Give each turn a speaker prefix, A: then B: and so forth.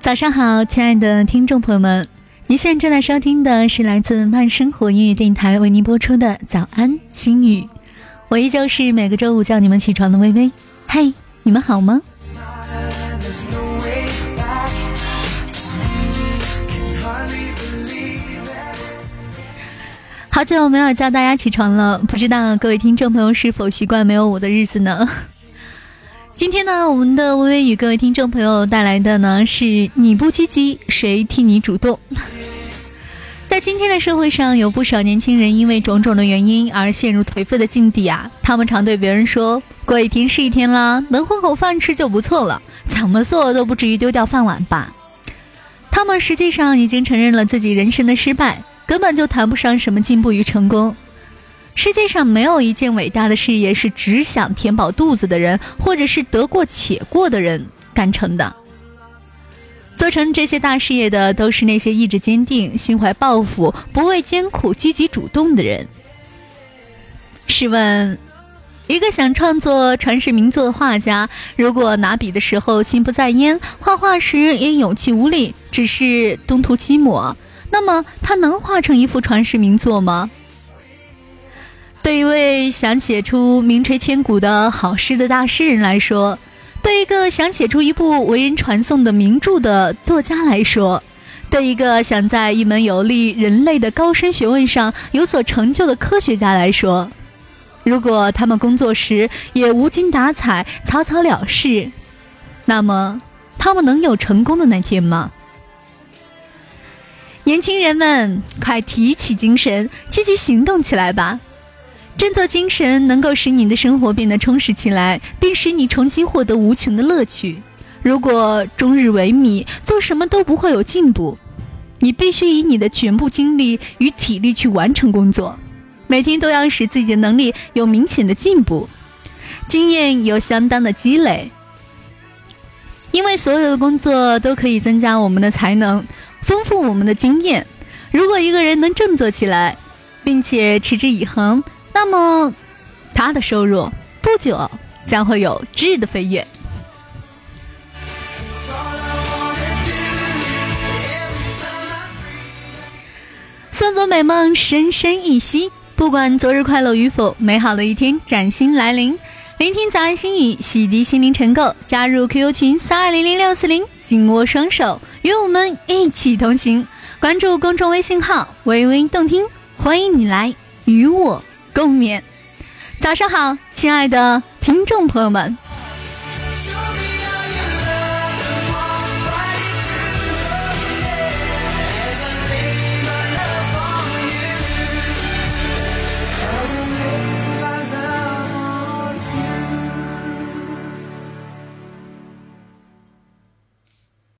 A: 早上好，亲爱的听众朋友们，您现在正在收听的是来自慢生活音乐电台为您播出的早安心语，我依旧是每个周五叫你们起床的微微。嘿，你们好吗？好久没有叫大家起床了，不知道各位听众朋友是否习惯没有我的日子呢？今天呢，我们的微微与各位听众朋友带来的呢是你不积极，谁替你主动？在今天的社会上，有不少年轻人因为种种的原因而陷入颓废的境地啊。他们常对别人说：“过一天是一天啦，能混口饭吃就不错了，怎么做都不至于丢掉饭碗吧。”他们实际上已经承认了自己人生的失败，根本就谈不上什么进步与成功。世界上没有一件伟大的事业是只想填饱肚子的人，或者是得过且过的人干成的。做成这些大事业的，都是那些意志坚定、心怀抱负、不畏艰苦、积极主动的人。试问，一个想创作传世名作的画家，如果拿笔的时候心不在焉，画画时也有气无力，只是东涂西抹，那么他能画成一幅传世名作吗？对一位想写出名垂千古的好诗的大诗人来说，对一个想写出一部为人传颂的名著的作家来说，对一个想在一门有利人类的高深学问上有所成就的科学家来说，如果他们工作时也无精打采、草草了事，那么他们能有成功的那天吗？年轻人们，快提起精神，积极行动起来吧！振作精神，能够使你的生活变得充实起来，并使你重新获得无穷的乐趣。如果终日萎靡，做什么都不会有进步。你必须以你的全部精力与体力去完成工作，每天都要使自己的能力有明显的进步，经验有相当的积累。因为所有的工作都可以增加我们的才能，丰富我们的经验。如果一个人能振作起来，并且持之以恒，那么，他的收入不久将会有质的飞跃。算作美梦，深深一息。不管昨日快乐与否，美好的一天崭新来临。聆听早安心语，洗涤心灵尘垢。加入 QQ 群三二零零六四零，紧握双手，与我们一起同行。关注公众微信号“微微动听”，欢迎你来与我。共勉，早上好，亲爱的听众朋友们。